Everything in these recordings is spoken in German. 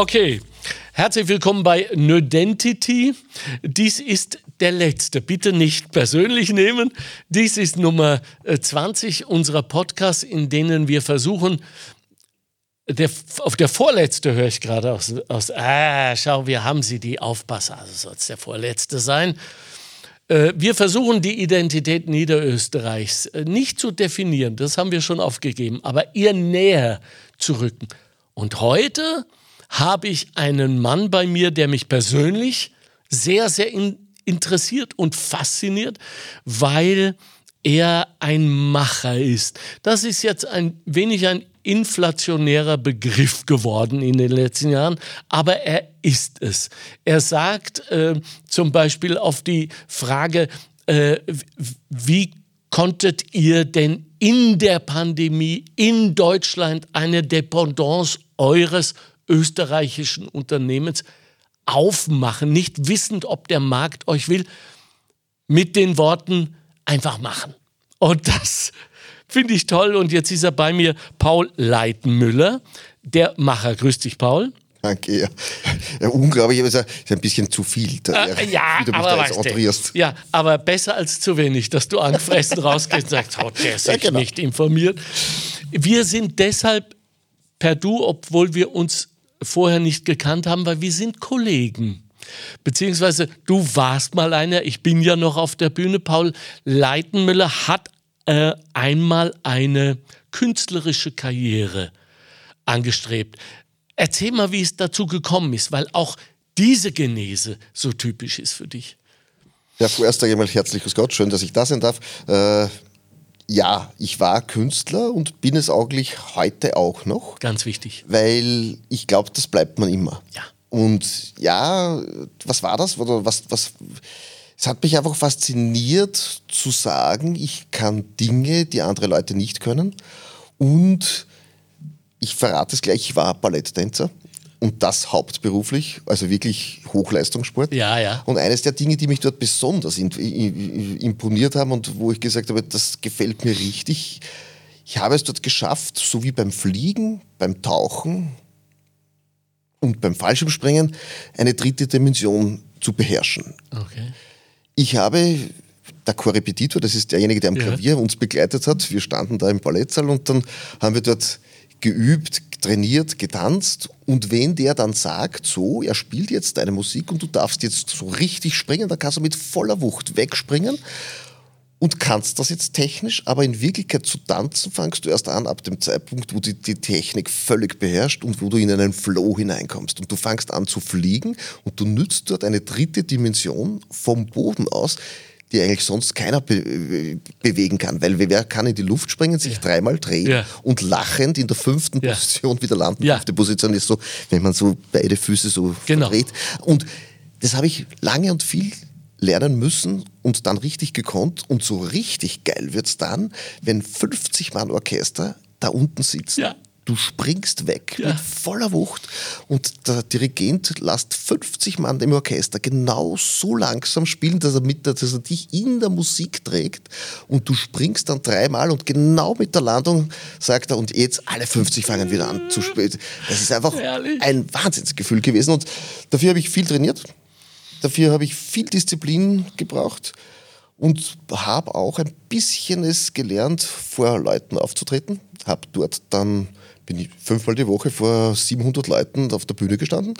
Okay, herzlich willkommen bei Nödentity. Dies ist der letzte. Bitte nicht persönlich nehmen. Dies ist Nummer 20 äh, unserer Podcasts, in denen wir versuchen, der, auf der vorletzte höre ich gerade aus, aus, ah, schau, wir haben sie, die Aufpasser, also soll es der vorletzte sein. Äh, wir versuchen die Identität Niederösterreichs äh, nicht zu definieren, das haben wir schon aufgegeben, aber ihr näher zu rücken. Und heute habe ich einen Mann bei mir, der mich persönlich sehr, sehr in, interessiert und fasziniert, weil er ein Macher ist. Das ist jetzt ein wenig ein inflationärer Begriff geworden in den letzten Jahren, aber er ist es. Er sagt äh, zum Beispiel auf die Frage, äh, wie konntet ihr denn in der Pandemie in Deutschland eine Dependance eures österreichischen Unternehmens aufmachen, nicht wissend, ob der Markt euch will, mit den Worten einfach machen. Und das finde ich toll. Und jetzt ist er bei mir, Paul Leitenmüller, der Macher. Grüß dich, Paul. Danke, ja. ja unglaublich, aber es ist ein bisschen zu viel. Da, äh, ja, wie du mich aber da jetzt Ja, aber besser als zu wenig, dass du angefressen rausgehst und sagst, oh, der ist ja, genau. nicht informiert. Wir sind deshalb per Du, obwohl wir uns vorher nicht gekannt haben, weil wir sind Kollegen. Beziehungsweise du warst mal einer, ich bin ja noch auf der Bühne. Paul Leitenmüller hat äh, einmal eine künstlerische Karriere angestrebt. Erzähl mal, wie es dazu gekommen ist, weil auch diese Genese so typisch ist für dich. Ja, vorerst einmal herzliches Gott, schön, dass ich da sein darf. Äh, ja, ich war Künstler und bin es eigentlich heute auch noch. Ganz wichtig. Weil ich glaube, das bleibt man immer. Ja. Und ja, was war das? Oder was, was, es hat mich einfach fasziniert zu sagen, ich kann Dinge, die andere Leute nicht können. Und ich verrate es gleich, ich war Balletttänzer und das hauptberuflich, also wirklich Hochleistungssport. Ja, ja. Und eines der Dinge, die mich dort besonders imponiert haben und wo ich gesagt habe, das gefällt mir richtig, ich habe es dort geschafft, so wie beim Fliegen, beim Tauchen und beim Fallschirmspringen, eine dritte Dimension zu beherrschen. Okay. Ich habe der Korrepetitor, das ist derjenige, der am ja. Klavier uns begleitet hat. Wir standen da im Ballettsaal und dann haben wir dort geübt, trainiert, getanzt. Und wenn der dann sagt, so, er spielt jetzt deine Musik und du darfst jetzt so richtig springen, dann kannst du mit voller Wucht wegspringen und kannst das jetzt technisch, aber in Wirklichkeit zu tanzen fangst du erst an ab dem Zeitpunkt, wo die, die Technik völlig beherrscht und wo du in einen Flow hineinkommst. Und du fangst an zu fliegen und du nützt dort eine dritte Dimension vom Boden aus, die eigentlich sonst keiner be bewegen kann. Weil wer kann in die Luft springen, sich ja. dreimal drehen ja. und lachend in der fünften ja. Position wieder landen. Ja. Fünfte Position ist so, wenn man so beide Füße so genau. verdreht. Und das habe ich lange und viel lernen müssen und dann richtig gekonnt. Und so richtig geil wird es dann, wenn 50 Mann Orchester da unten sitzen. Ja du springst weg ja. mit voller Wucht und der Dirigent lässt 50 Mann im Orchester genau so langsam spielen, dass er, mit, dass er dich in der Musik trägt und du springst dann dreimal und genau mit der Landung sagt er und jetzt alle 50 fangen wieder an zu spielen. Das ist einfach Ehrlich? ein Wahnsinnsgefühl gewesen und dafür habe ich viel trainiert, dafür habe ich viel Disziplin gebraucht und habe auch ein bisschen es gelernt, vor Leuten aufzutreten. Habe dort dann bin ich fünfmal die Woche vor 700 Leuten auf der Bühne gestanden.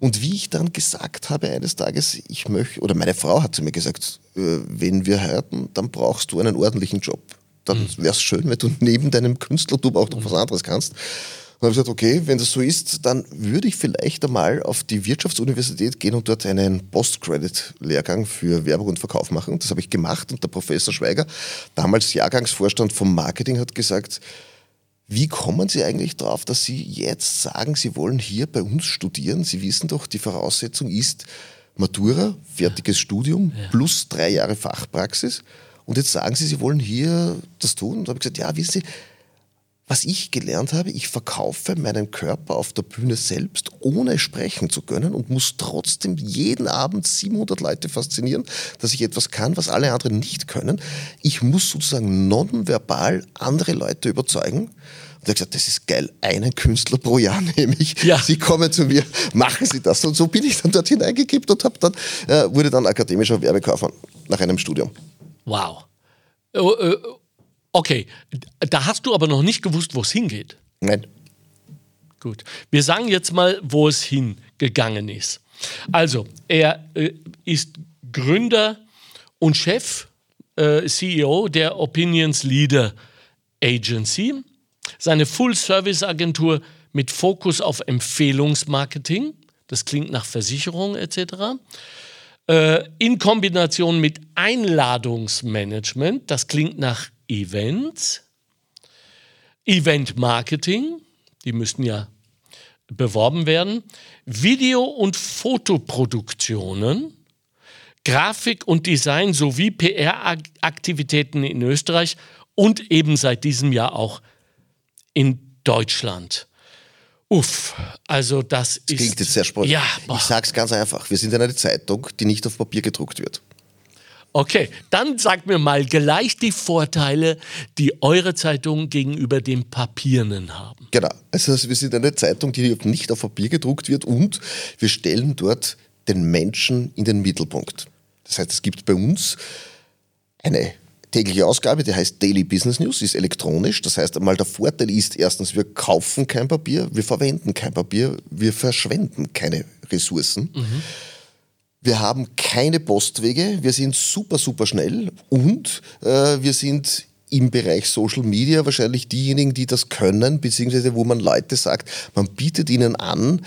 Und wie ich dann gesagt habe eines Tages, ich möchte, oder meine Frau hat zu mir gesagt, äh, wenn wir heiraten, dann brauchst du einen ordentlichen Job. Dann mhm. wäre es schön, wenn du neben deinem Künstlertum auch noch was anderes kannst. Und habe ich gesagt, okay, wenn das so ist, dann würde ich vielleicht einmal auf die Wirtschaftsuniversität gehen und dort einen Post-Credit-Lehrgang für Werbung und Verkauf machen. Das habe ich gemacht und der Professor Schweiger, damals Jahrgangsvorstand vom Marketing, hat gesagt, wie kommen Sie eigentlich darauf, dass Sie jetzt sagen, Sie wollen hier bei uns studieren? Sie wissen doch, die Voraussetzung ist Matura, fertiges Studium ja. plus drei Jahre Fachpraxis. Und jetzt sagen Sie, Sie wollen hier das tun. Und da habe ich gesagt, ja, wissen Sie, was ich gelernt habe, ich verkaufe meinen Körper auf der Bühne selbst, ohne sprechen zu können und muss trotzdem jeden Abend 700 Leute faszinieren, dass ich etwas kann, was alle anderen nicht können. Ich muss sozusagen nonverbal andere Leute überzeugen. Und er hat gesagt, das ist geil, einen Künstler pro Jahr nehme ich. Ja. Sie kommen zu mir, machen Sie das. Und so bin ich dann dort hineingekippt und hab dann, äh, wurde dann akademischer Werbekaufmann nach einem Studium. Wow. Okay, da hast du aber noch nicht gewusst, wo es hingeht. Nein. Gut. Wir sagen jetzt mal, wo es hingegangen ist. Also, er äh, ist Gründer und Chef, äh, CEO der Opinions Leader Agency. Seine Full-Service-Agentur mit Fokus auf Empfehlungsmarketing. Das klingt nach Versicherung etc. Äh, in Kombination mit Einladungsmanagement. Das klingt nach Events. Event-Marketing. Die müssten ja beworben werden. Video- und Fotoproduktionen. Grafik und Design sowie PR-Aktivitäten in Österreich und eben seit diesem Jahr auch in Deutschland. Uff, also das, Das ist. klingt jetzt sehr spannend. Ja, boah. ich sage es ganz einfach. Wir sind eine Zeitung, die nicht auf Papier gedruckt wird. Okay, dann sagt mir mal gleich die Vorteile, die eure Zeitung gegenüber dem Papiernen haben. Genau. Also wir sind eine Zeitung, die nicht auf Papier gedruckt wird und wir stellen dort den Menschen in den Mittelpunkt. Das heißt, es gibt bei uns eine tägliche Ausgabe, die heißt Daily Business News, ist elektronisch. Das heißt einmal, der Vorteil ist erstens, wir kaufen kein Papier, wir verwenden kein Papier, wir verschwenden keine Ressourcen. Wir haben keine Postwege, wir sind super, super schnell und äh, wir sind im Bereich Social Media wahrscheinlich diejenigen, die das können, beziehungsweise wo man Leute sagt, man bietet ihnen an,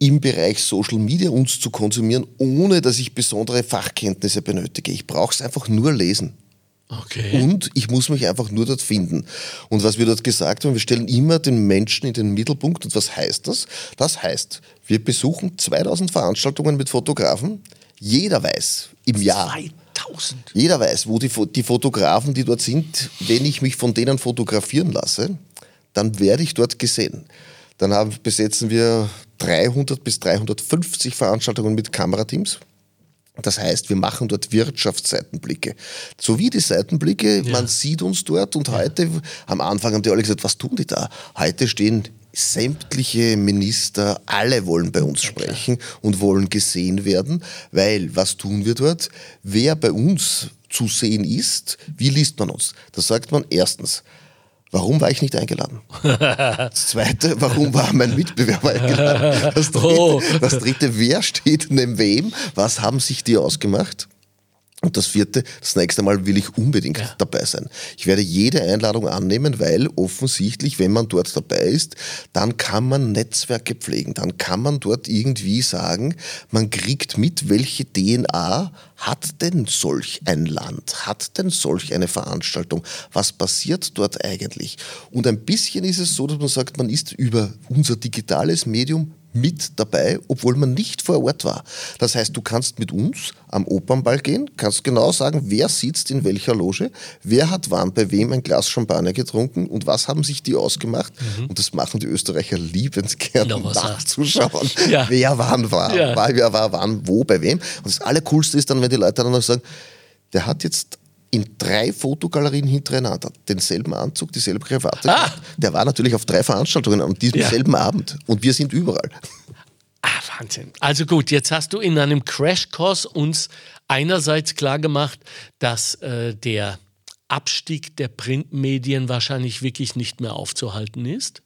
im Bereich Social Media uns zu konsumieren, ohne dass ich besondere Fachkenntnisse benötige. Ich brauche es einfach nur lesen. Okay. Und ich muss mich einfach nur dort finden. Und was wir dort gesagt haben, wir stellen immer den Menschen in den Mittelpunkt. Und was heißt das? Das heißt, wir besuchen 2000 Veranstaltungen mit Fotografen. Jeder weiß im Jahr, 2000. jeder weiß, wo die, die Fotografen, die dort sind, wenn ich mich von denen fotografieren lasse, dann werde ich dort gesehen. Dann haben, besetzen wir 300 bis 350 Veranstaltungen mit Kamerateams. Das heißt, wir machen dort Wirtschaftsseitenblicke. Sowie die Seitenblicke, man sieht uns dort und heute, am Anfang haben die alle gesagt, was tun die da? Heute stehen sämtliche Minister, alle wollen bei uns sprechen und wollen gesehen werden, weil was tun wir dort? Wer bei uns zu sehen ist, wie liest man uns? Da sagt man erstens, Warum war ich nicht eingeladen? Das zweite, warum war mein Mitbewerber eingeladen? Das dritte, Oh. das dritte wer steht neben wem? Was haben sich die ausgemacht? Und das vierte, das nächste Mal will ich unbedingt dabei sein. Ich werde jede Einladung annehmen, weil offensichtlich, wenn man dort dabei ist, dann kann man Netzwerke pflegen. Dann kann man dort irgendwie sagen, man kriegt mit, welche DNA hat denn solch ein Land, hat denn solch eine Veranstaltung, was passiert dort eigentlich? Und ein bisschen ist es so, dass man sagt, man ist über unser digitales Medium mit dabei, obwohl man nicht vor Ort war. Das heißt, du kannst mit uns am Opernball gehen, kannst genau sagen, wer sitzt in welcher Loge, wer hat wann bei wem ein Glas Champagner getrunken und was haben sich die ausgemacht. Und das machen die Österreicher liebend gerne Na, was sagst nachzuschauen, Ja. wer wann war, Ja. war, wer war wann, wo, bei wem. Und das Allercoolste ist dann, wenn die Leute dann noch sagen, der hat jetzt in drei Fotogalerien hintereinander denselben Anzug, dieselbe Krawatte. Ah. Der war natürlich auf drei Veranstaltungen an diesem Ja. selben Abend und wir sind überall. Ah, Wahnsinn. Also gut, jetzt hast du in einem Crashkurs uns einerseits klargemacht, dass äh, der Abstieg der Printmedien wahrscheinlich wirklich nicht mehr aufzuhalten ist.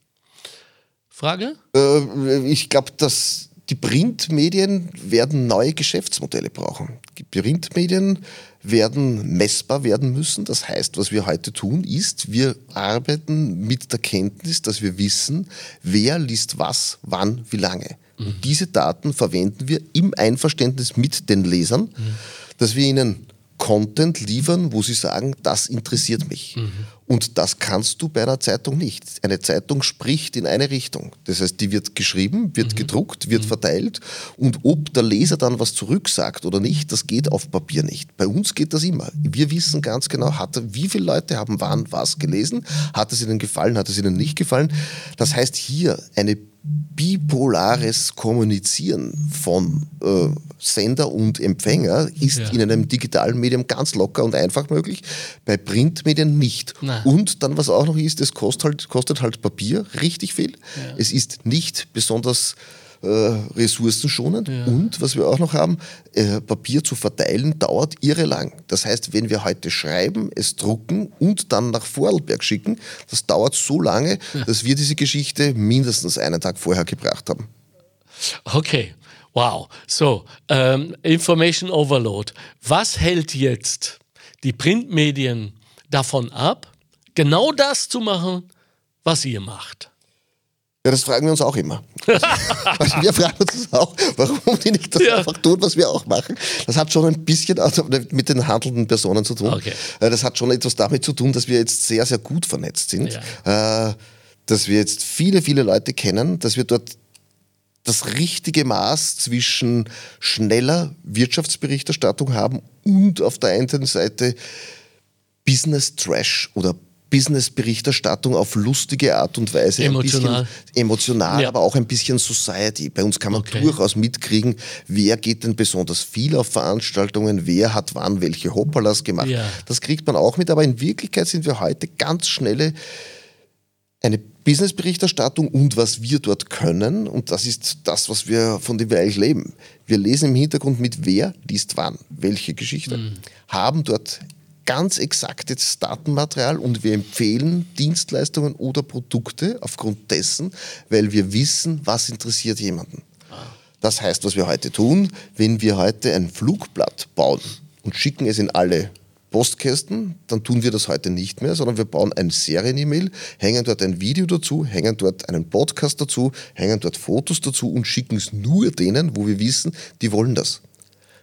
Frage? Äh, ich glaube, dass die Printmedien werden neue Geschäftsmodelle brauchen. Die Printmedien werden messbar werden müssen. Das heißt, was wir heute tun, ist, wir arbeiten mit der Kenntnis, dass wir wissen, wer liest was, wann, wie lange. Und diese Daten verwenden wir im Einverständnis mit den Lesern, dass wir ihnen Content liefern, wo sie sagen, das interessiert mich. Mhm. Und das kannst du bei einer Zeitung nicht. Eine Zeitung spricht in eine Richtung. Das heißt, die wird geschrieben, wird mhm. gedruckt, wird mhm. verteilt. Und ob der Leser dann was zurücksagt oder nicht, das geht auf Papier nicht. Bei uns geht das immer. Wir wissen ganz genau, hat, wie viele Leute haben wann was gelesen, hat es ihnen gefallen, hat es ihnen nicht gefallen. Das heißt, hier eine bipolares Kommunizieren von äh, Sender und Empfänger ist ja. in einem digitalen Medium ganz locker und einfach möglich, bei Printmedien nicht. Nein. Und dann, was auch noch ist, es kostet halt, kostet halt Papier richtig viel. Ja. Es ist nicht besonders äh, ressourcenschonend. Ja. Und was wir auch noch haben, äh, Papier zu verteilen dauert irre lang. Das heißt, wenn wir heute schreiben, es drucken und dann nach Vorarlberg schicken, das dauert so lange, ja. dass wir diese Geschichte mindestens einen Tag vorher gebracht haben. Okay. Wow. So, ähm, Information Overload. Was hält jetzt die Printmedien davon ab, genau das zu machen, was ihr macht? Ja, das fragen wir uns auch immer. Also, wir fragen uns das auch, warum die nicht das ja. einfach tun, was wir auch machen. Das hat schon ein bisschen mit den handelnden Personen zu tun. Okay. Äh, das hat schon etwas damit zu tun, dass wir jetzt sehr, sehr gut vernetzt sind. Ja. Äh, dass wir jetzt viele, viele Leute kennen, dass wir dort das richtige Maß zwischen schneller Wirtschaftsberichterstattung haben und auf der einen Seite Business Trash oder Business-Berichterstattung auf lustige Art und Weise. Emotional. emotional, ja. aber auch ein bisschen Society. Bei uns kann man okay. durchaus mitkriegen, wer geht denn besonders viel auf Veranstaltungen, wer hat wann welche Hoppalas gemacht. Ja. Das kriegt man auch mit, aber in Wirklichkeit sind wir heute ganz schnelle eine Business-Berichterstattung und was wir dort können, und das ist das, was wir, von dem wir eigentlich leben. Wir lesen im Hintergrund mit, wer liest wann, welche Geschichte, mhm. haben dort ganz exaktes Datenmaterial und wir empfehlen Dienstleistungen oder Produkte aufgrund dessen, weil wir wissen, was interessiert jemanden. Das heißt, was wir heute tun, wenn wir heute ein Flugblatt bauen und schicken es in alle Postkästen, dann tun wir das heute nicht mehr, sondern wir bauen ein Serien-E-Mail, hängen dort ein Video dazu, hängen dort einen Podcast dazu, hängen dort Fotos dazu und schicken es nur denen, wo wir wissen, die wollen das.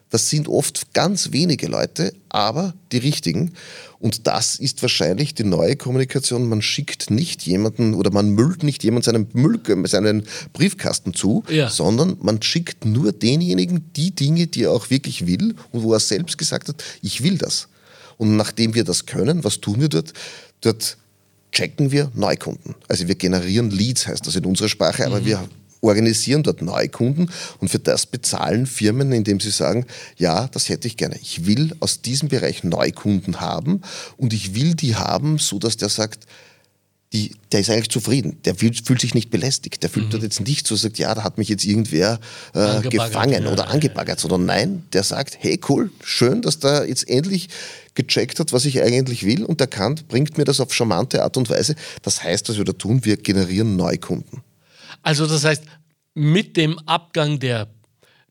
Das sind oft ganz wenige Leute, aber die richtigen. Und das ist wahrscheinlich die neue Kommunikation. Man schickt nicht jemanden oder man müllt nicht jemand seinen, Müll, seinen Briefkasten zu, ja. sondern man schickt nur denjenigen die Dinge, die er auch wirklich will und wo er selbst gesagt hat, ich will das. Und nachdem wir das können, was tun wir dort? Dort checken wir Neukunden. Also wir generieren Leads, heißt das in unserer Sprache, aber mhm. wir organisieren dort Neukunden und für das bezahlen Firmen, indem sie sagen, ja, das hätte ich gerne. Ich will aus diesem Bereich Neukunden haben und ich will die haben, so dass der sagt, die, der ist eigentlich zufrieden. Der fühlt, fühlt sich nicht belästigt. Der fühlt mhm. dort jetzt nicht so, sagt, ja, da hat mich jetzt irgendwer äh, gefangen ja, oder angebaggert, sondern nein, der sagt, hey, cool, schön, dass der jetzt endlich gecheckt hat, was ich eigentlich will und der kann, bringt mir das auf charmante Art und Weise. Das heißt, was wir da tun, wir generieren Neukunden. Also das heißt, mit dem Abgang der,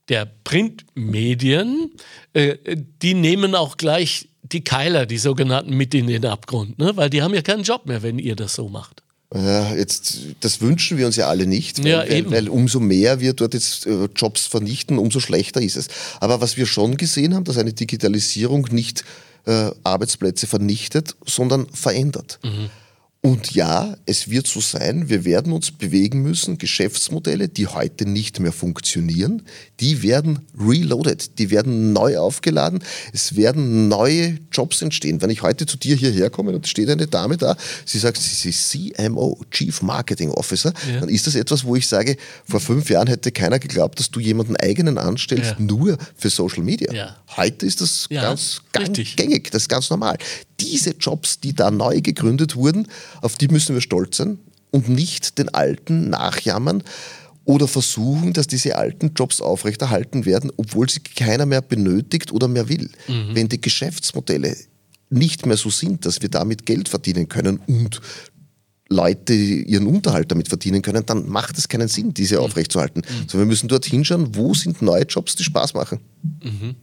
der Printmedien, äh, die nehmen auch gleich die Keiler, die sogenannten, mit in den Abgrund, ne? weil die haben ja keinen Job mehr, wenn ihr das so macht. Ja, jetzt, das wünschen wir uns ja alle nicht, weil, ja, weil, weil, umso mehr wir dort jetzt äh, Jobs vernichten, umso schlechter ist es. Aber was wir schon gesehen haben, dass eine Digitalisierung nicht äh, Arbeitsplätze vernichtet, sondern verändert. Mhm. Und ja, es wird so sein, wir werden uns bewegen müssen. Geschäftsmodelle, die heute nicht mehr funktionieren, die werden reloaded, die werden neu aufgeladen. Es werden neue Jobs entstehen. Wenn ich heute zu dir hierher komme und steht eine Dame da, sie sagt, sie ist CMO, Chief Marketing Officer, ja. dann ist das etwas, wo ich sage, vor fünf Jahren hätte keiner geglaubt, dass du jemanden eigenen anstellst, ja. nur für Social Media. Ja. Heute ist das ganz, ganz gängig, das ist ganz normal diese Jobs, die da neu gegründet wurden, auf die müssen wir stolz sein und nicht den alten nachjammern oder versuchen, dass diese alten Jobs aufrechterhalten werden, obwohl sie keiner mehr benötigt oder mehr will. Mhm. Wenn die Geschäftsmodelle nicht mehr so sind, dass wir damit Geld verdienen können und Leute ihren Unterhalt damit verdienen können, dann macht es keinen Sinn, diese mhm. aufrechtzuerhalten. Mhm. So, wir müssen dort hinschauen, wo sind neue Jobs, die Spaß machen. Mhm.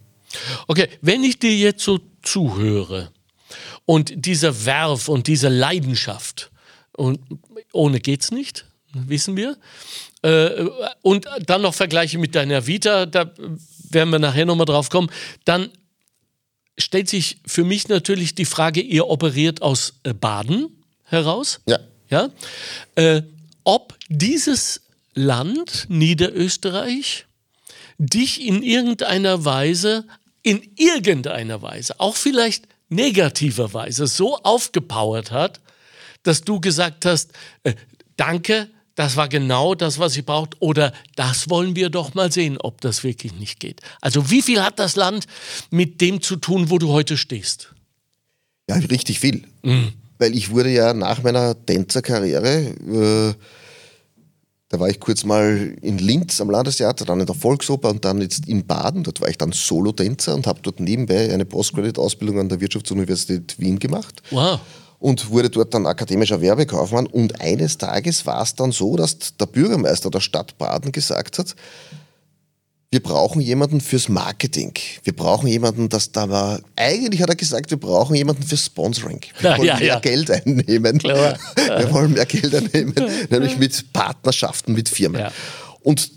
Okay, wenn ich dir jetzt so zuhöre, und dieser Werf und diese Leidenschaft, und ohne geht's nicht, wissen wir. Äh, und dann noch Vergleiche mit deiner Vita, da werden wir nachher nochmal drauf kommen. Dann stellt sich für mich natürlich die Frage, ihr operiert aus äh, Baden heraus. Ja. Ja? Äh, ob dieses Land, Niederösterreich, dich in irgendeiner Weise, in irgendeiner Weise, auch vielleicht negativer Weise, so aufgepowert hat, dass du gesagt hast, äh, danke, das war genau das, was ich braucht, oder das wollen wir doch mal sehen, ob das wirklich nicht geht. Also wie viel hat das Land mit dem zu tun, wo du heute stehst? Ja, richtig viel. Mhm. Weil ich wurde ja nach meiner Tänzerkarriere, äh, da war ich kurz mal in Linz am Landestheater, dann in der Volksoper und dann jetzt in Baden. Dort war ich dann Solotänzer und habe dort nebenbei eine Postgraduate-Ausbildung an der Wirtschaftsuniversität Wien gemacht. Wow und wurde dort dann akademischer Werbekaufmann. Und eines Tages war es dann so, dass der Bürgermeister der Stadt Baden gesagt hat, wir brauchen jemanden fürs Marketing. Wir brauchen jemanden, das da war. Eigentlich hat er gesagt, wir brauchen jemanden fürs Sponsoring. Wir wollen ja, mehr ja. Geld einnehmen. Klar. Wir wollen mehr Geld einnehmen, nämlich mit Partnerschaften mit Firmen. Ja. Und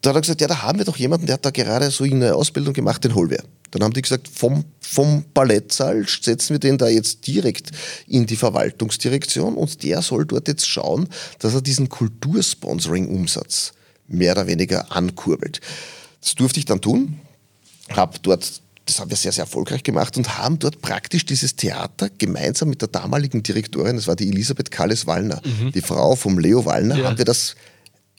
da hat er gesagt, ja, da haben wir doch jemanden, der hat da gerade so eine Ausbildung gemacht, den holen wir. Dann haben die gesagt, vom, vom Ballettsaal setzen wir den da jetzt direkt in die Verwaltungsdirektion und der soll dort jetzt schauen, dass er diesen Kultursponsoring-Umsatz mehr oder weniger ankurbelt. Das durfte ich dann tun, habe dort das haben wir sehr, sehr erfolgreich gemacht und haben dort praktisch dieses Theater gemeinsam mit der damaligen Direktorin, das war die Elisabeth Kalles-Wallner, mhm. die Frau vom Leo Wallner, ja. haben wir das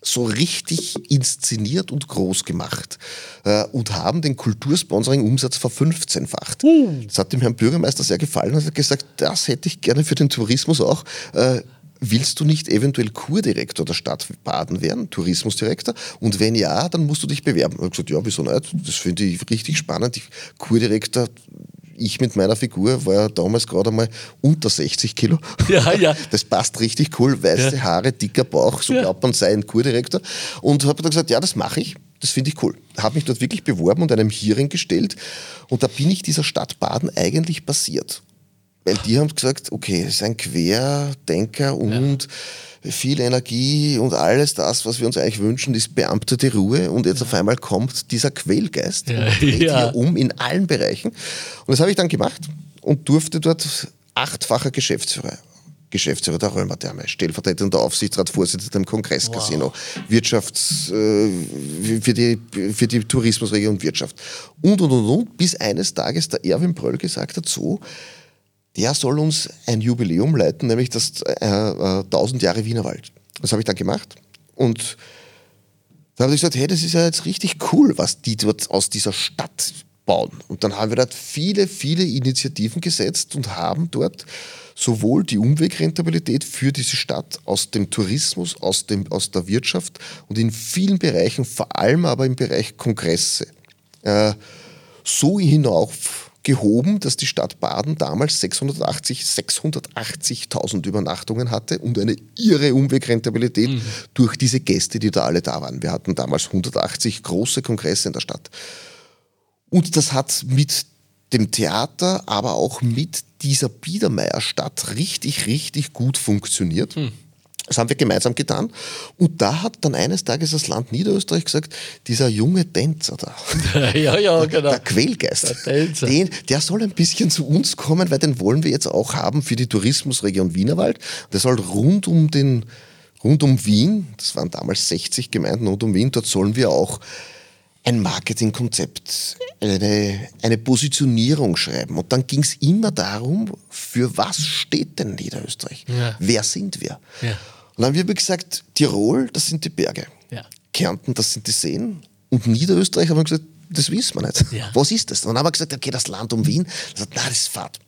so richtig inszeniert und groß gemacht äh, und haben den Kultursponsoring-Umsatz verfünfzehnfacht. Uh. Das hat dem Herrn Bürgermeister sehr gefallen und hat gesagt, das hätte ich gerne für den Tourismus auch. Äh, willst du nicht eventuell Kurdirektor der Stadt Baden werden, Tourismusdirektor? Und wenn ja, dann musst du dich bewerben. Ich habe gesagt, ja, wieso nicht? Das finde ich richtig spannend. Ich, Kurdirektor, ich mit meiner Figur war ja damals gerade einmal unter 60 Kilo. Ja, ja. Das passt richtig cool. Weiße ja. Haare, dicker Bauch, so ja. glaubt man sei ein Kurdirektor. Und habe dann gesagt, ja, das mache ich. Das finde ich cool. Habe mich dort wirklich beworben und einem Hearing gestellt. Und da bin ich dieser Stadt Baden eigentlich passiert. Weil die haben gesagt, okay, es ist ein Querdenker und ja viel Energie und alles das, was wir uns eigentlich wünschen, ist beamtete Ruhe und jetzt auf einmal kommt dieser Quälgeist ja, und dreht ja. hier um in allen Bereichen. Und das habe ich dann gemacht und durfte dort achtfacher Geschäftsführer Geschäftsführer der Römertherme, stellvertretender Aufsichtsrat, Vorsitzender im Kongresscasino, wow. Wirtschafts, äh, für, die, für die Tourismusregion Wirtschaft und, und, und, und, bis eines Tages der Erwin Bröll gesagt hat, so, der soll uns ein Jubiläum leiten, nämlich das äh, äh, 1000 Jahre Wienerwald. Das habe ich dann gemacht und da habe ich gesagt, hey, das ist ja jetzt richtig cool, was die dort aus dieser Stadt bauen. Und dann haben wir dort viele, viele Initiativen gesetzt und haben dort sowohl die Umwegrentabilität für diese Stadt aus dem Tourismus, aus, dem, aus der Wirtschaft und in vielen Bereichen, vor allem aber im Bereich Kongresse, äh, so hinauf gehoben, dass die Stadt Baden damals 680, 680.000 Übernachtungen hatte und eine irre Umwegrentabilität mhm. durch diese Gäste, die da alle da waren. Wir hatten damals 180 große Kongresse in der Stadt. Und das hat mit dem Theater, aber auch mit dieser Biedermeierstadt richtig, richtig gut funktioniert. Mhm. Das haben wir gemeinsam getan. Und da hat dann eines Tages das Land Niederösterreich gesagt, dieser junge Tänzer da, ja, ja, genau. der Quälgeist, der, den, der soll ein bisschen zu uns kommen, weil den wollen wir jetzt auch haben für die Tourismusregion Wienerwald. Der soll rund um den, rund um Wien, das waren damals 60 Gemeinden rund um Wien, dort sollen wir auch ein Marketingkonzept, eine, eine Positionierung schreiben. Und dann ging es immer darum, für was steht denn Niederösterreich? Ja. Wer sind wir? Ja. Und dann haben wir gesagt, Tirol, das sind die Berge. Ja. Kärnten, das sind die Seen. Und Niederösterreich haben wir gesagt, das wissen wir nicht. Was ist das? Und dann haben wir gesagt, okay, das Land um Wien. Das sagt, na, das ist Fahrt.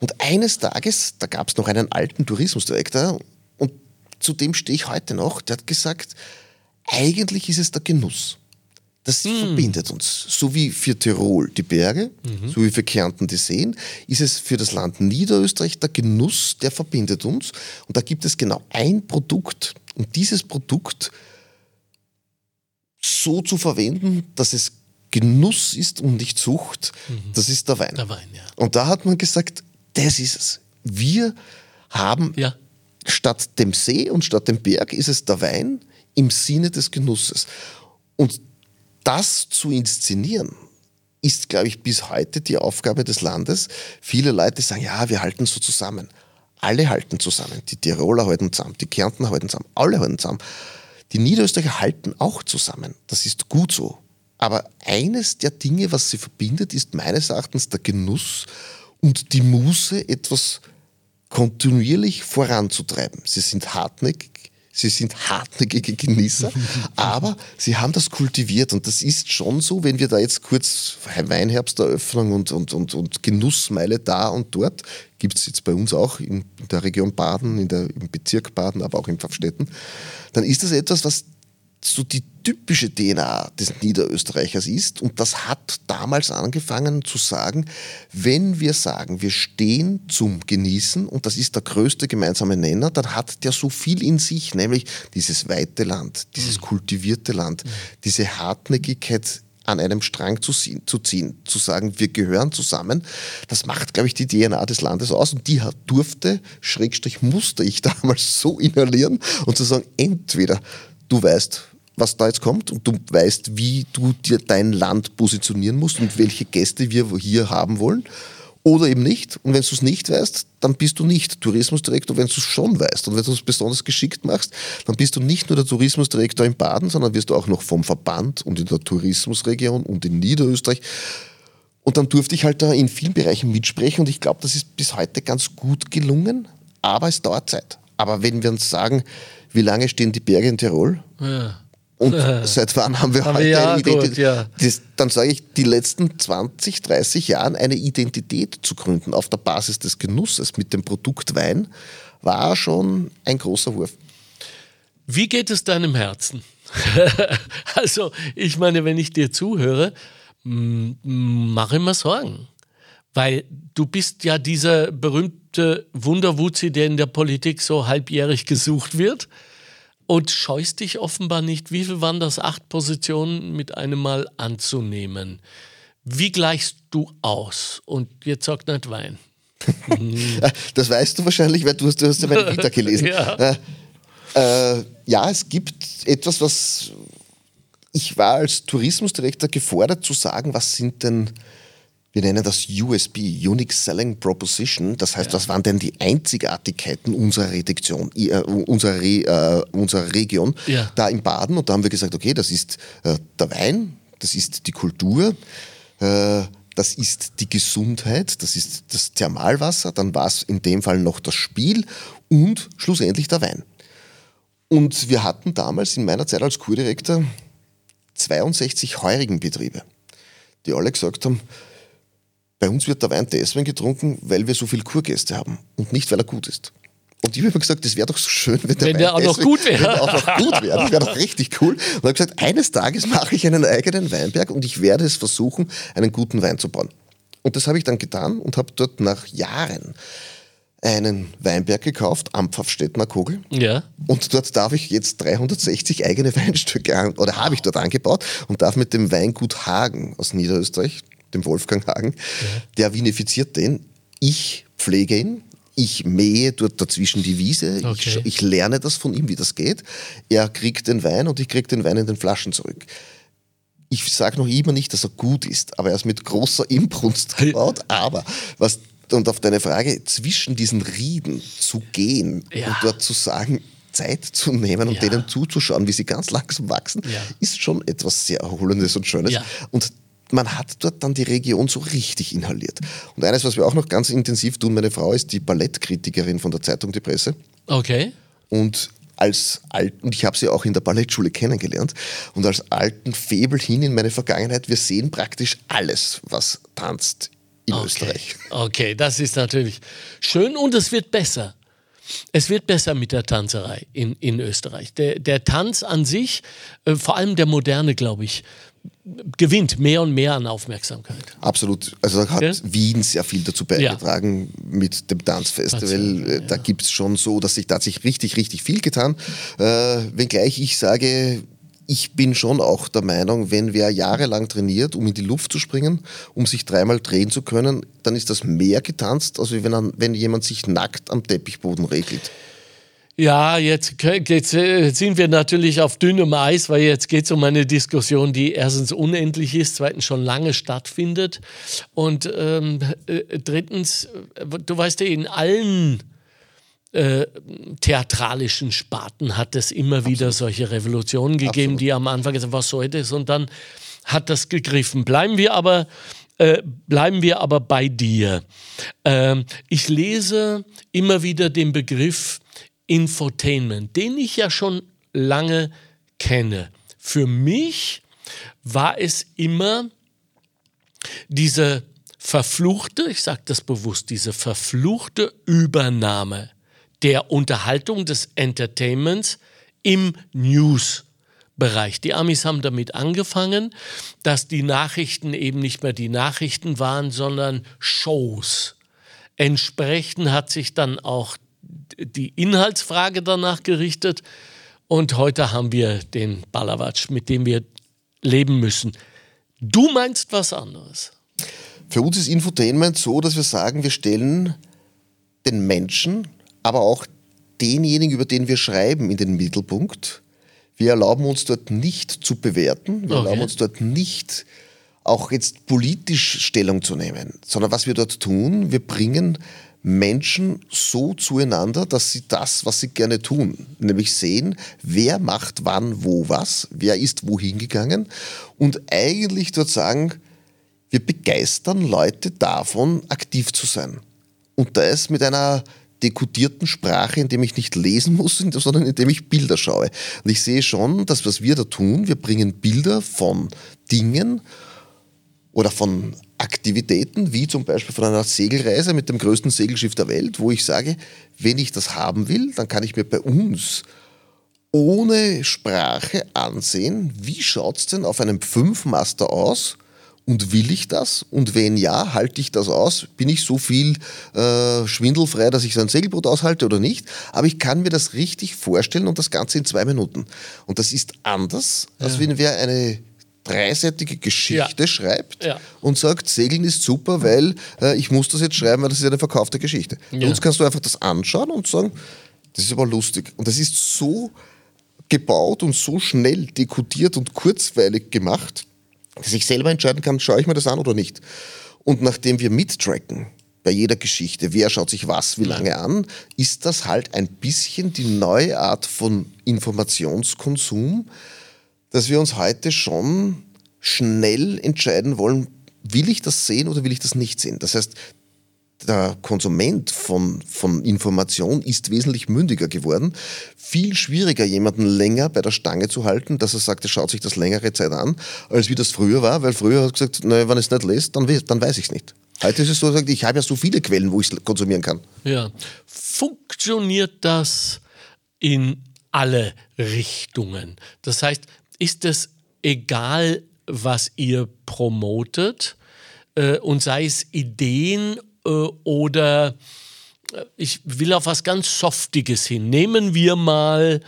Und eines Tages, da gab es noch einen alten Tourismusdirektor und zu dem stehe ich heute noch, der hat gesagt, eigentlich ist es der Genuss. Das hm. verbindet uns. So wie für Tirol die Berge, mhm. so wie für Kärnten die Seen, ist es für das Land Niederösterreich der Genuss, der verbindet uns. Und da gibt es genau ein Produkt. Und dieses Produkt so zu verwenden, dass es Genuss ist und nicht Sucht, mhm. das ist der Wein. Der Wein, ja. Und da hat man gesagt, das ist es. Wir haben ja. statt dem See und statt dem Berg ist es der Wein im Sinne des Genusses. Und das zu inszenieren, ist, glaube ich, bis heute die Aufgabe des Landes. Viele Leute sagen, ja, wir halten so zusammen. Alle halten zusammen. Die Tiroler halten zusammen, die Kärntner halten zusammen, alle halten zusammen. Die Niederösterreicher halten auch zusammen. Das ist gut so. Aber eines der Dinge, was sie verbindet, ist meines Erachtens der Genuss und die Muße, etwas kontinuierlich voranzutreiben. Sie sind hartnäckig, sie sind hartnäckige Genießer, aber sie haben das kultiviert und das ist schon so, wenn wir da jetzt kurz Weinherbsteröffnung und, und, und, und Genussmeile da und dort, gibt es jetzt bei uns auch in der Region Baden, in der, im Bezirk Baden, aber auch in Pfaffstätten, dann ist das etwas, was so die typische DNA des Niederösterreichers ist. Und das hat damals angefangen zu sagen, wenn wir sagen, wir stehen zum Genießen und das ist der größte gemeinsame Nenner, dann hat der so viel in sich, nämlich dieses weite Land, dieses mhm. kultivierte Land, mhm. diese Hartnäckigkeit an einem Strang zu ziehen, zu ziehen, zu sagen, wir gehören zusammen. Das macht, glaube ich, die DNA des Landes aus und die durfte, Schrägstrich musste ich damals so inhalieren und zu sagen, entweder du weißt, was da jetzt kommt und du weißt, wie du dir dein Land positionieren musst und welche Gäste wir hier haben wollen oder eben nicht. Und wenn du es nicht weißt, dann bist du nicht Tourismusdirektor, wenn du es schon weißt. Und wenn du es besonders geschickt machst, dann bist du nicht nur der Tourismusdirektor in Baden, sondern wirst du auch noch vom Verband und in der Tourismusregion und in Niederösterreich. Und dann durfte ich halt da in vielen Bereichen mitsprechen und ich glaube, das ist bis heute ganz gut gelungen, aber es dauert Zeit. Aber wenn wir uns sagen, wie lange stehen die Berge in Tirol? Ja. Und seit wann haben wir haben heute ja, eine Identität? Gut, ja. das, dann sage ich, die letzten 20, 30 Jahren eine Identität zu gründen auf der Basis des Genusses mit dem Produkt Wein war schon ein großer Wurf. Wie geht es deinem Herzen? also, ich meine, wenn ich dir zuhöre, mache ich mir Sorgen. Weil du bist ja dieser berühmte Wunderwuzi, der in der Politik so halbjährig gesucht wird und scheust dich offenbar nicht, wie viel waren das, acht Positionen mit einem Mal anzunehmen. Wie gleichst du aus? Und jetzt sagt nicht Wein. das weißt du wahrscheinlich, weil du hast, du hast ja meine Vita gelesen. ja. Äh, äh, ja, es gibt etwas, was ich war als Tourismusdirektor gefordert zu sagen, was sind denn wir nennen das USB, Unique Selling Proposition. Das heißt, ja. was waren denn die Einzigartigkeiten unserer Redaktion, äh, unserer, Re, äh, unserer Region ja. da in Baden? Und da haben wir gesagt, okay, das ist äh, der Wein, das ist die Kultur, äh, das ist die Gesundheit, das ist das Thermalwasser, dann war es in dem Fall noch das Spiel und schlussendlich der Wein. Und wir hatten damals in meiner Zeit als Kurdirektor 62 heurigen Betriebe, die alle gesagt haben, bei uns wird der Wein deswegen getrunken, weil wir so viele Kurgäste haben und nicht, weil er gut ist. Und ich habe mir gesagt, das wäre doch so schön, wenn der, wenn der auch noch gut wäre. auch noch gut wäre. Das wäre doch richtig cool. Und habe gesagt, eines Tages mache ich einen eigenen Weinberg und ich werde es versuchen, einen guten Wein zu bauen. Und das habe ich dann getan und habe dort nach Jahren einen Weinberg gekauft am Pfaffstädtner Kogel. Ja. Und dort darf ich jetzt 360 eigene Weinstücke an, oder habe ich dort angebaut und darf mit dem Weingut Hagen aus Niederösterreich, dem Wolfgang Hagen, ja. der vinifiziert den. Ich pflege ihn, ich mähe dort dazwischen die Wiese, okay. ich, ich, lerne das von ihm, wie das geht. Er kriegt den Wein und ich kriege den Wein in den Flaschen zurück. Ich sage noch immer nicht, dass er gut ist, aber er ist mit großer Imbrunst gebaut. Aber was, und auf deine Frage, zwischen diesen Rieden zu gehen ja. und dort zu sagen, Zeit zu nehmen und ja. denen zuzuschauen, wie sie ganz langsam wachsen, ja. ist schon etwas sehr Erholendes und Schönes. Und man hat dort dann die Region so richtig inhaliert. Und eines, was wir auch noch ganz intensiv tun, meine Frau ist die Ballettkritikerin von der Zeitung Die Presse. Okay. Und als alten, und ich habe sie auch in der Ballettschule kennengelernt, und als alten Febel hin in meine Vergangenheit, wir sehen praktisch alles, was tanzt in okay. Österreich. Okay, das ist natürlich schön und es wird besser. Es wird besser mit der Tanzerei in, in Österreich. Der, der Tanz an sich, äh, vor allem der moderne, glaube ich, gewinnt mehr und mehr an Aufmerksamkeit. Absolut. Also da hat ja? Wien sehr viel dazu beigetragen ja. mit dem Tanzfestival. Ja, da gibt es schon so, dass sich tatsächlich richtig, richtig viel getan. Äh, wenngleich ich sage, ich bin schon auch der Meinung, wenn wer jahrelang trainiert, um in die Luft zu springen, um sich dreimal drehen zu können, dann ist das mehr getanzt, als wenn, wenn jemand sich nackt am Teppichboden regelt. Ja, jetzt, jetzt, sind wir natürlich auf dünnem Eis, weil jetzt geht es um eine Diskussion, die erstens unendlich ist, zweitens schon lange stattfindet und ähm, äh, drittens, du weißt ja, in allen äh, theatralischen Sparten hat es immer Absolut. wieder solche Revolutionen gegeben, Absolut. die am Anfang gesagt was soll das und dann hat das gegriffen. Bleiben wir aber äh, bleiben wir aber bei dir. Ähm, ich lese immer wieder den Begriff Infotainment, den ich ja schon lange kenne. Für mich war es immer diese verfluchte, ich sage das bewusst, diese verfluchte Übernahme der Unterhaltung des Entertainments im News-Bereich. Die Amis haben damit angefangen, dass die Nachrichten eben nicht mehr die Nachrichten waren, sondern Shows. Entsprechend hat sich dann auch die Inhaltsfrage danach gerichtet. Und heute haben wir den Balawatsch, mit dem wir leben müssen. Du meinst was anderes. Für uns ist Infotainment so, dass wir sagen, wir stellen den Menschen, aber auch denjenigen, über den wir schreiben, in den Mittelpunkt. Wir erlauben uns dort nicht zu bewerten, wir okay. erlauben uns dort nicht auch jetzt politisch Stellung zu nehmen, sondern was wir dort tun, wir bringen Menschen so zueinander, dass sie das, was sie gerne tun, nämlich sehen, wer macht wann, wo, was, wer ist wohin gegangen und eigentlich dort sagen, wir begeistern Leute davon, aktiv zu sein. Und das mit einer dekodierten Sprache, indem ich nicht lesen muss, sondern indem ich Bilder schaue. Und ich sehe schon, dass was wir da tun, wir bringen Bilder von Dingen oder von Aktivitäten, wie zum Beispiel von einer Segelreise mit dem größten Segelschiff der Welt, wo ich sage, wenn ich das haben will, dann kann ich mir bei uns ohne Sprache ansehen, wie schaut es denn auf einem Fünfmaster aus und will ich das? Und wenn ja, halte ich das aus? Bin ich so viel äh, schwindelfrei, dass ich so ein Segelboot aushalte oder nicht? Aber ich kann mir das richtig vorstellen und das Ganze in zwei Minuten. Und das ist anders, ja. als wenn wir eine dreiseitige Geschichte ja. schreibt ja. und sagt, Segeln ist super, weil äh, ich muss das jetzt schreiben, weil das ist eine verkaufte Geschichte. Ja. Bei uns kannst du einfach das anschauen und sagen, das ist aber lustig. Und das ist so gebaut und so schnell dekodiert und kurzweilig gemacht, dass ich selber entscheiden kann, schaue ich mir das an oder nicht. Und nachdem wir mittracken, bei jeder Geschichte, wer schaut sich was wie lange an, ist das halt ein bisschen die neue Art von Informationskonsum, dass wir uns heute schon schnell entscheiden wollen, will ich das sehen oder will ich das nicht sehen. Das heißt, der Konsument von, von Information ist wesentlich mündiger geworden. Viel schwieriger, jemanden länger bei der Stange zu halten, dass er sagt, er schaut sich das längere Zeit an, als wie das früher war, weil früher hat er gesagt, naja, wenn ich es nicht lese, dann, dann weiß ich es nicht. Heute ist es so, ich habe ja so viele Quellen, wo ich es konsumieren kann. Ja. Funktioniert das in alle Richtungen? Das heißt, ist es egal, was ihr promotet äh, und sei es Ideen äh, oder äh, ich will auf was ganz Softiges hin. Nehmen wir mal,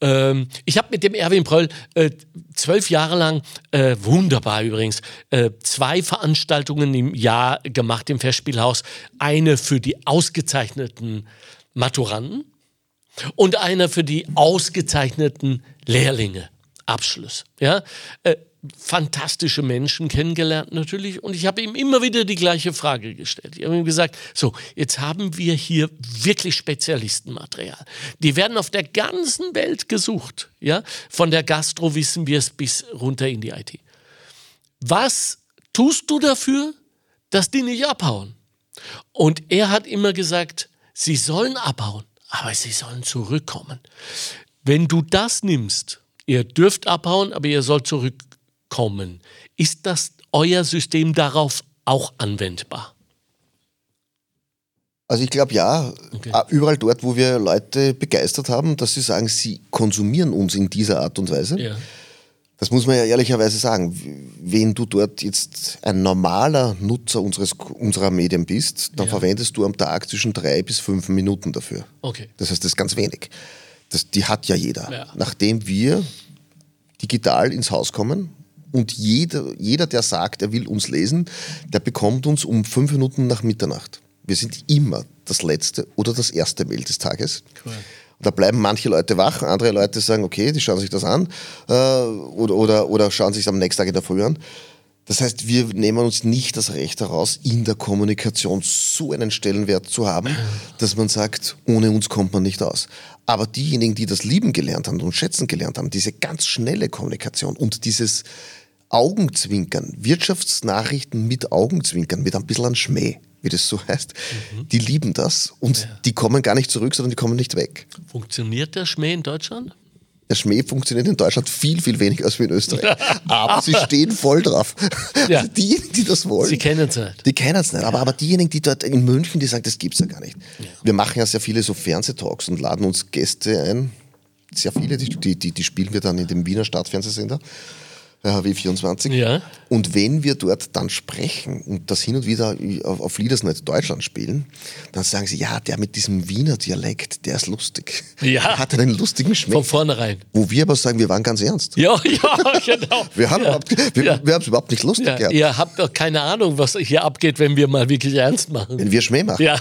ähm, ich habe mit dem Erwin Pröll äh, zwölf Jahre lang, äh, wunderbar übrigens, äh, zwei Veranstaltungen im Jahr gemacht im Festspielhaus. Eine für die ausgezeichneten Maturanten und eine für die ausgezeichneten Lehrlinge. Abschluss. Ja? Äh, fantastische Menschen kennengelernt natürlich und ich habe ihm immer wieder die gleiche Frage gestellt. Ich habe ihm gesagt, so, jetzt haben wir hier wirklich Spezialistenmaterial. Die werden auf der ganzen Welt gesucht. Ja? Von der Gastro wissen wir es bis runter in die IT. Was tust du dafür, dass die nicht abhauen? Und er hat immer gesagt, sie sollen abhauen, aber sie sollen zurückkommen. Wenn du das nimmst ihr dürft abhauen, aber ihr sollt zurückkommen. Ist das euer System darauf auch anwendbar? Also ich glaube ja, okay. überall dort, wo wir Leute begeistert haben, dass sie sagen, sie konsumieren uns in dieser Art und Weise. Ja. Das muss man ja ehrlicherweise sagen. Wenn du dort jetzt ein normaler Nutzer unseres, unserer Medien bist, dann ja. verwendest du am Tag zwischen drei bis fünf Minuten dafür. Okay. Das heißt, das ist ganz wenig das, die hat ja jeder. Ja. Nachdem wir digital ins Haus kommen und jeder, jeder, der sagt, er will uns lesen, der bekommt uns um fünf Minuten nach Mitternacht. Wir sind immer das letzte oder das erste Mail des Tages. Cool. Da bleiben manche Leute wach, andere Leute sagen, okay, die schauen sich das an äh, oder, oder, oder schauen sich es am nächsten Tag in der Früh an. Das heißt, wir nehmen uns nicht das Recht heraus, in der Kommunikation so einen Stellenwert zu haben, dass man sagt, ohne uns kommt man nicht aus. Aber diejenigen, die das lieben gelernt haben und schätzen gelernt haben, diese ganz schnelle Kommunikation und dieses Augenzwinkern, Wirtschaftsnachrichten mit Augenzwinkern, mit ein bisschen an Schmäh, wie das so heißt, mhm. die lieben das und ja. die kommen gar nicht zurück, sondern die kommen nicht weg. Funktioniert der Schmäh in Deutschland? Der Schmäh funktioniert in Deutschland viel, viel weniger als in Österreich. Aber sie stehen voll drauf. Ja. Also diejenigen, die das wollen. Sie kennen es nicht. Die kennen es nicht. Aber, aber diejenigen, die dort in München, die sagen, das gibt es ja gar nicht. Ja. Wir machen ja sehr viele so Fernsehtalks und laden uns Gäste ein. Sehr viele, die, die, die spielen wir dann in dem Wiener Stadtfernsehsender. W24. Ja. Und wenn wir dort dann sprechen und das hin und wieder auf, auf Liedersnet Deutschland spielen, dann sagen sie, ja, der mit diesem Wiener Dialekt, der ist lustig. Ja. Der hat einen lustigen Schmäh. Von vornherein. Wo wir aber sagen, wir waren ganz ernst. Ja, ja, genau. wir haben ja. wir, ja. wir es überhaupt nicht lustig ja. gehabt. Ihr habt doch keine Ahnung, was hier abgeht, wenn wir mal wirklich ernst machen. Wenn wir Schmäh machen. Ja.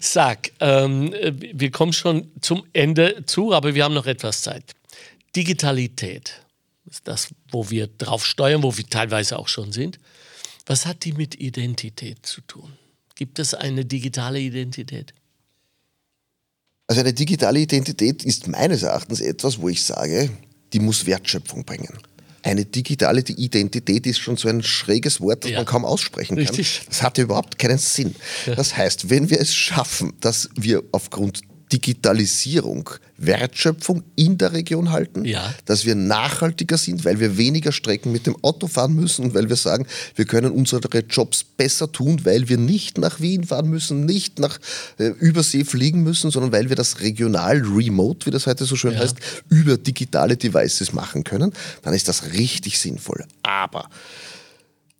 Sag, ähm, wir kommen schon zum Ende zu, aber wir haben noch etwas Zeit. Digitalität das, wo wir drauf steuern, wo wir teilweise auch schon sind. Was hat die mit Identität zu tun? Gibt es eine digitale Identität? Also eine digitale Identität ist meines Erachtens etwas, wo ich sage, die muss Wertschöpfung bringen. Eine digitale Identität ist schon so ein schräges Wort, das ja. man kaum aussprechen kann. Richtig. Das hat überhaupt keinen Sinn. Ja. Das heißt, wenn wir es schaffen, dass wir aufgrund Digitalisierung Wertschöpfung in der Region halten, ja. dass wir nachhaltiger sind, weil wir weniger Strecken mit dem Auto fahren müssen und weil wir sagen, wir können unsere Jobs besser tun, weil wir nicht nach Wien fahren müssen, nicht nach äh, Übersee fliegen müssen, sondern weil wir das regional remote, wie das heute so schön ja. heißt, über digitale Devices machen können, dann ist das richtig sinnvoll. Aber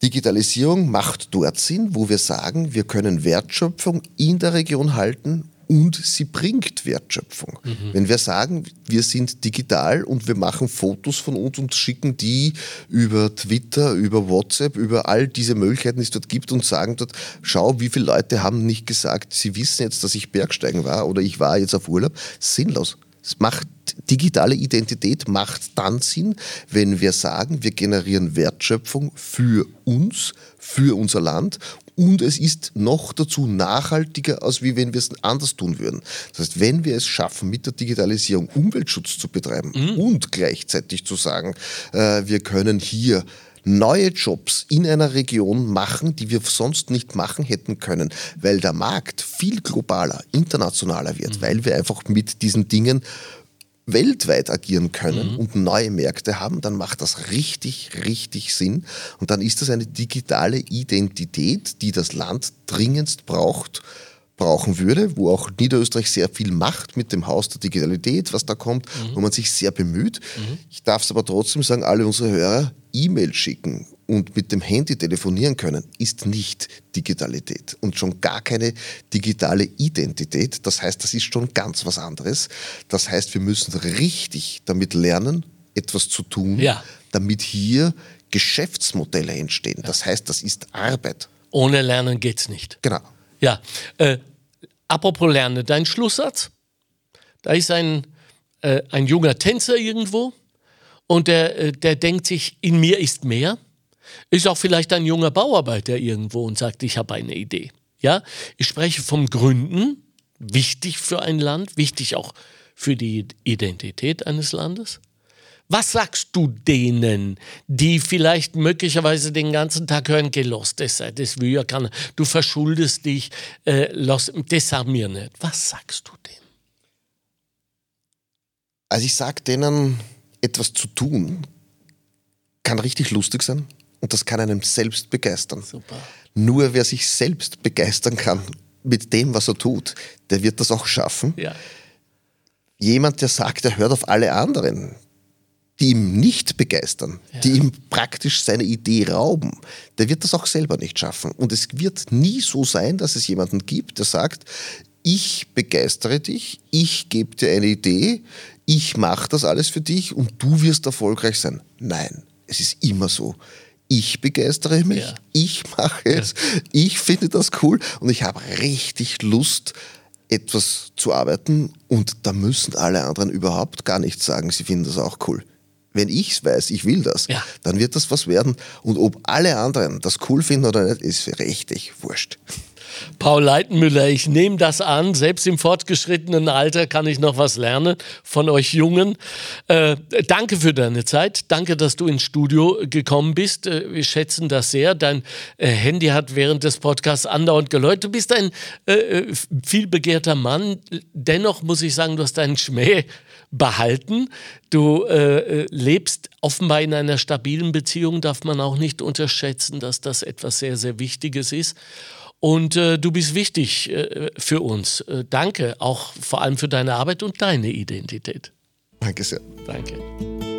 Digitalisierung macht dort Sinn, wo wir sagen, wir können Wertschöpfung in der Region halten und sie bringt Wertschöpfung. Mhm. Wenn wir sagen, wir sind digital und wir machen Fotos von uns und schicken die über Twitter, über WhatsApp, über all diese Möglichkeiten, die es dort gibt und sagen dort, schau, wie viele Leute haben nicht gesagt, sie wissen jetzt, dass ich Bergsteigen war oder ich war jetzt auf Urlaub. Sinnlos. Es macht digitale Identität macht dann Sinn, wenn wir sagen, wir generieren Wertschöpfung für uns, für unser Land und es ist noch dazu nachhaltiger, als wie wenn wir es anders tun würden. Das heißt, wenn wir es schaffen, mit der Digitalisierung Umweltschutz zu betreiben mhm. und gleichzeitig zu sagen, äh, wir können hier neue Jobs in einer Region machen, die wir sonst nicht machen hätten können, weil der Markt viel globaler, internationaler wird, mhm. weil wir einfach mit diesen Dingen weltweit agieren können mhm. und neue Märkte haben, dann macht das richtig, richtig Sinn. Und dann ist das eine digitale Identität, die das Land dringendst braucht, brauchen würde, wo auch Niederösterreich sehr viel macht mit dem Haus der Digitalität, was da kommt, mhm. wo man sich sehr bemüht. Mhm. Ich darf es aber trotzdem sagen, alle unsere Hörer, E-Mail schicken und mit dem Handy telefonieren können, ist nicht Digitalität und schon gar keine digitale Identität. Das heißt, das ist schon ganz was anderes. Das heißt, wir müssen richtig damit lernen, etwas zu tun, ja. damit hier Geschäftsmodelle entstehen. Das heißt, das ist Arbeit. Ohne Lernen geht es nicht. Genau. Ja, äh, apropos Lernen, dein Schlusssatz? Da ist ein, äh, ein junger Tänzer irgendwo und der, äh, der denkt sich, in mir ist mehr. Ist auch vielleicht ein junger Bauarbeiter irgendwo und sagt, ich habe eine Idee. Ja, ich spreche vom Gründen, wichtig für ein Land, wichtig auch für die Identität eines Landes. Was sagst du denen, die vielleicht möglicherweise den ganzen Tag hören, gelost, das, das will ja keiner, du verschuldest dich, äh, los, das sagen wir nicht. Was sagst du denen? Also ich sage denen, etwas zu tun kann richtig lustig sein und das kann einem selbst begeistern. Super. Nur wer sich selbst begeistern kann mit dem, was er tut, der wird das auch schaffen. Ja. Jemand, der sagt, er hört auf alle anderen, die ihm nicht begeistern, ja. die ihm praktisch seine Idee rauben, der wird das auch selber nicht schaffen. Und es wird nie so sein, dass es jemanden gibt, der sagt, ich begeistere dich, ich gebe dir eine Idee, ich mache das alles für dich und du wirst erfolgreich sein. Nein, es ist immer so. Ich begeistere mich, ja. ich mache es, ja. ich finde das cool und ich habe richtig Lust, etwas zu arbeiten und da müssen alle anderen überhaupt gar nichts sagen, sie finden das auch cool. Wenn ich es weiß, ich will das, ja. dann wird das was werden. Und ob alle anderen das cool finden oder nicht, ist richtig wurscht. Paul Leitenmüller, ich nehme das an. Selbst im fortgeschrittenen Alter kann ich noch was lernen von euch Jungen. Äh, danke für deine Zeit. Danke, dass du ins Studio gekommen bist. Äh, wir schätzen das sehr. Dein äh, Handy hat während des Podcasts andauernd geläutet. Du bist ein äh, äh, viel begehrter Mann. Dennoch muss ich sagen, du hast deinen Schmäh behalten. Du äh, lebst offenbar in einer stabilen Beziehung, darf man auch nicht unterschätzen, dass das etwas sehr, sehr Wichtiges ist. Und äh, du bist wichtig äh, für uns. Äh, danke auch vor allem für deine Arbeit und deine Identität. Danke sehr. Danke.